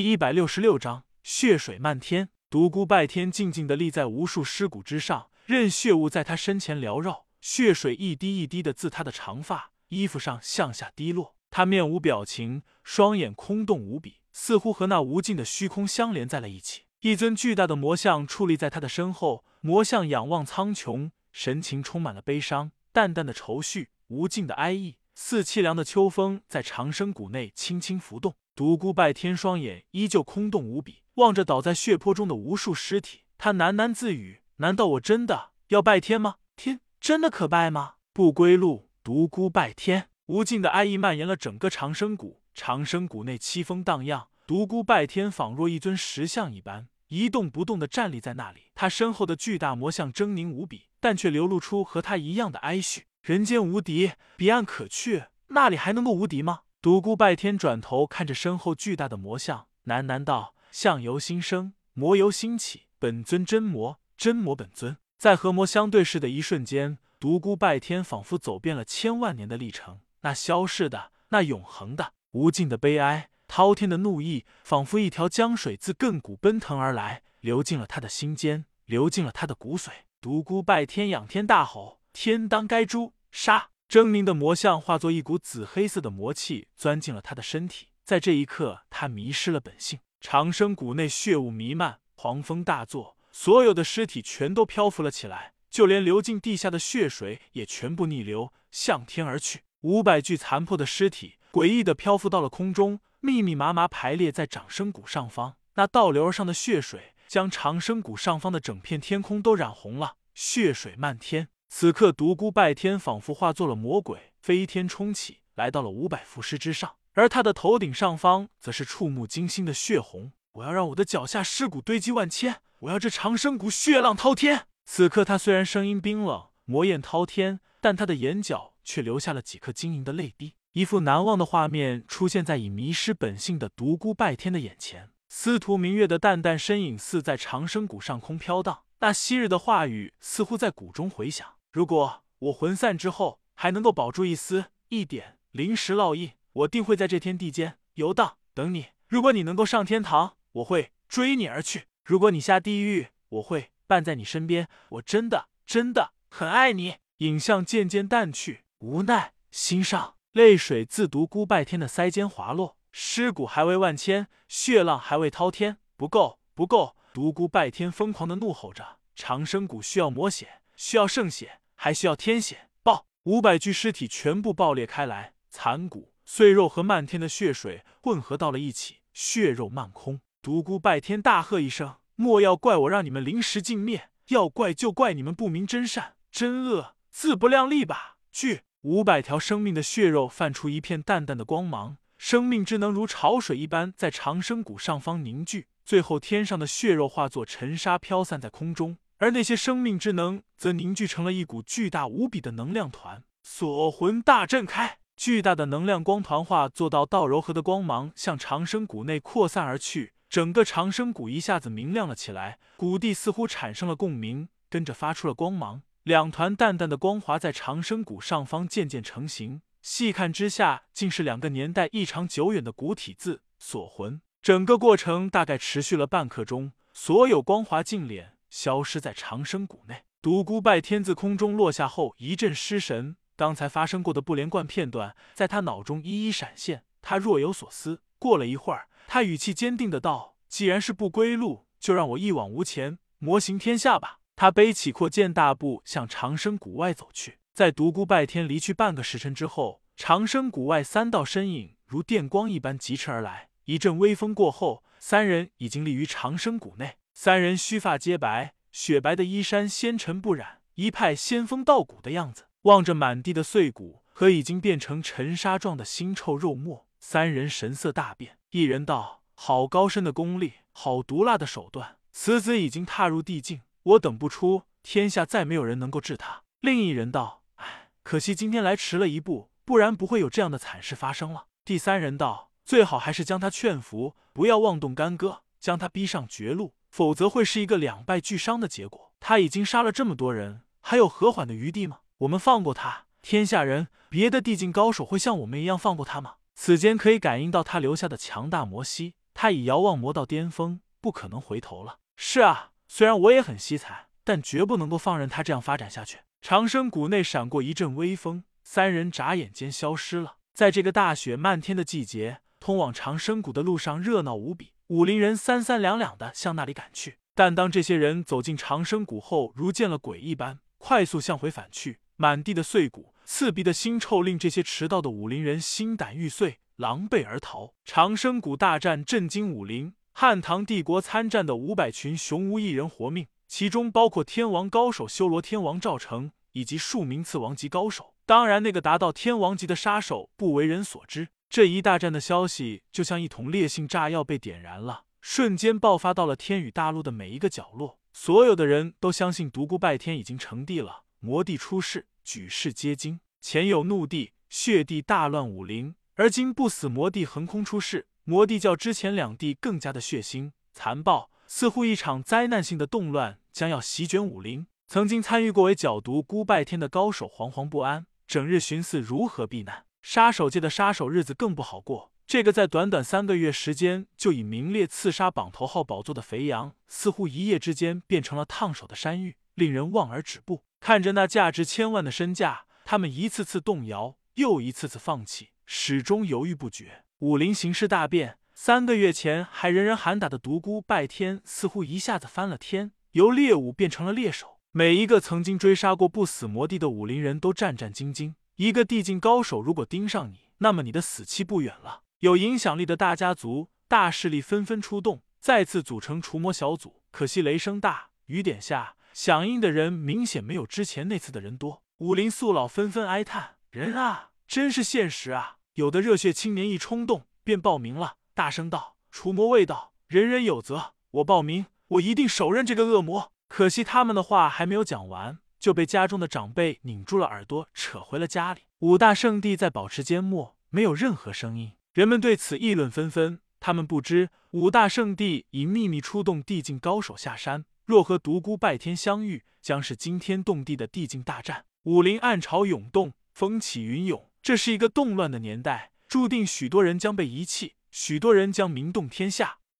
第一百六十六章血水漫天。独孤拜天静静地立在无数尸骨之上，任血雾在他身前缭绕，血水一滴一滴的自他的长发、衣服上向下滴落。他面无表情，双眼空洞无比，似乎和那无尽的虚空相连在了一起。一尊巨大的魔像矗立在他的身后，魔像仰望苍穹，神情充满了悲伤、淡淡的愁绪、无尽的哀意，似凄凉的秋风在长生谷内轻轻浮动。独孤拜天双眼依旧空洞无比，望着倒在血泊中的无数尸体，他喃喃自语：“难道我真的要拜天吗？天真的可拜吗？”不归路，独孤拜天。无尽的哀意蔓延了整个长生谷，长生谷内凄风荡漾。独孤拜天仿若一尊石像一般，一动不动的站立在那里。他身后的巨大魔像狰狞无比，但却流露出和他一样的哀绪。人间无敌，彼岸可去，那里还能够无敌吗？独孤拜天转头看着身后巨大的魔像，喃喃道：“相由心生，魔由心起。本尊真魔，真魔本尊。”在和魔相对视的一瞬间，独孤拜天仿佛走遍了千万年的历程，那消逝的，那永恒的，无尽的悲哀，滔天的怒意，仿佛一条江水自亘古奔腾而来，流进了他的心间，流进了他的骨髓。独孤拜天仰天大吼：“天当该诛！杀！”狰狞的魔像化作一股紫黑色的魔气，钻进了他的身体。在这一刻，他迷失了本性。长生谷内血雾弥漫，狂风大作，所有的尸体全都漂浮了起来，就连流进地下的血水也全部逆流向天而去。五百具残破的尸体诡异的漂浮到了空中，密密麻麻排列在长生谷上方。那倒流而上的血水，将长生谷上方的整片天空都染红了，血水漫天。此刻，独孤拜天仿佛化作了魔鬼，飞天冲起，来到了五百浮尸之上，而他的头顶上方，则是触目惊心的血红。我要让我的脚下尸骨堆积万千，我要这长生谷血浪滔天。此刻，他虽然声音冰冷，魔焰滔天，但他的眼角却流下了几颗晶莹的泪滴。一幅难忘的画面出现在已迷失本性的独孤拜天的眼前，司徒明月的淡淡身影似在长生谷上空飘荡，那昔日的话语似乎在谷中回响。如果我魂散之后还能够保住一丝一点灵石烙印，我定会在这天地间游荡等你。如果你能够上天堂，我会追你而去；如果你下地狱，我会伴在你身边。我真的真的很爱你。影像渐渐淡去，无奈心伤，泪水自独孤拜天的腮间滑落。尸骨还未万千，血浪还未滔天，不够，不够！独孤拜天疯狂的怒吼着：长生谷需要魔血，需要圣血。还需要天血爆，五百具尸体全部爆裂开来，残骨碎肉和漫天的血水混合到了一起，血肉漫空。独孤拜天大喝一声：“莫要怪我让你们临时尽灭，要怪就怪你们不明真善，真恶自不量力吧！”去，五百条生命的血肉泛出一片淡淡的光芒，生命之能如潮水一般在长生谷上方凝聚，最后天上的血肉化作尘沙飘散在空中。而那些生命之能则凝聚成了一股巨大无比的能量团，锁魂大阵开，巨大的能量光团化作到道柔和的光芒向长生谷内扩散而去，整个长生谷一下子明亮了起来，谷地似乎产生了共鸣，跟着发出了光芒，两团淡淡的光华在长生谷上方渐渐成型，细看之下，竟是两个年代异常久远的古体字“锁魂”。整个过程大概持续了半刻钟，所有光华尽敛。消失在长生谷内。独孤拜天自空中落下后，一阵失神。刚才发生过的不连贯片段在他脑中一一闪现。他若有所思。过了一会儿，他语气坚定的道：“既然是不归路，就让我一往无前，魔行天下吧。”他背起阔剑，大步向长生谷外走去。在独孤拜天离去半个时辰之后，长生谷外三道身影如电光一般疾驰而来。一阵微风过后，三人已经立于长生谷内。三人须发皆白，雪白的衣衫纤尘不染，一派仙风道骨的样子。望着满地的碎骨和已经变成尘沙状的腥臭肉末，三人神色大变。一人道：“好高深的功力，好毒辣的手段！此子已经踏入地境，我等不出，天下再没有人能够治他。”另一人道：“唉，可惜今天来迟了一步，不然不会有这样的惨事发生了。”第三人道：“最好还是将他劝服，不要妄动干戈，将他逼上绝路。”否则会是一个两败俱伤的结果。他已经杀了这么多人，还有和缓的余地吗？我们放过他，天下人别的地境高手会像我们一样放过他吗？此间可以感应到他留下的强大魔息，他已遥望魔道巅峰，不可能回头了。是啊，虽然我也很惜才，但绝不能够放任他这样发展下去。长生谷内闪过一阵微风，三人眨眼间消失了。在这个大雪漫天的季节，通往长生谷的路上热闹无比，武林人三三两两的向那里赶去。但当这些人走进长生谷后，如见了鬼一般，快速向回返去。满地的碎骨，刺鼻的腥臭，令这些迟到的武林人心胆欲碎，狼狈而逃。长生谷大战震惊武林，汉唐帝国参战的五百群雄无一人活命，其中包括天王高手修罗天王赵成以及数名次王级高手。当然，那个达到天王级的杀手不为人所知。这一大战的消息，就像一桶烈性炸药被点燃了，瞬间爆发到了天宇大陆的每一个角落。所有的人都相信独孤拜天已经成帝了，魔帝出世。举世皆惊，前有怒帝、血帝大乱武林，而今不死魔帝横空出世，魔帝较之前两帝更加的血腥残暴，似乎一场灾难性的动乱将要席卷武林。曾经参与过为角毒孤拜天的高手惶惶不安，整日寻思如何避难。杀手界的杀手日子更不好过，这个在短短三个月时间就已名列刺杀榜头号宝座的肥羊，似乎一夜之间变成了烫手的山芋，令人望而止步。看着那价值千万的身价，他们一次次动摇，又一次次放弃，始终犹豫不决。武林形势大变，三个月前还人人喊打的独孤拜天，似乎一下子翻了天，由猎物变成了猎手。每一个曾经追杀过不死魔帝的武林人都战战兢兢。一个地境高手如果盯上你，那么你的死期不远了。有影响力的大家族、大势力纷纷出动，再次组成除魔小组。可惜雷声大雨点下。响应的人明显没有之前那次的人多，武林宿老纷纷哀叹：“人啊，真是现实啊！”有的热血青年一冲动便报名了，大声道：“除魔卫道，人人有责，我报名，我一定手刃这个恶魔。”可惜他们的话还没有讲完，就被家中的长辈拧住了耳朵，扯回了家里。五大圣地在保持缄默，没有任何声音。人们对此议论纷纷，他们不知五大圣地已秘密出动地境高手下山。若和独孤拜天相遇，将是惊天动地的地境大战。武林暗潮涌动，风起云涌，这是一个动乱的年代，注定许多人将被遗弃，许多人将名动天下。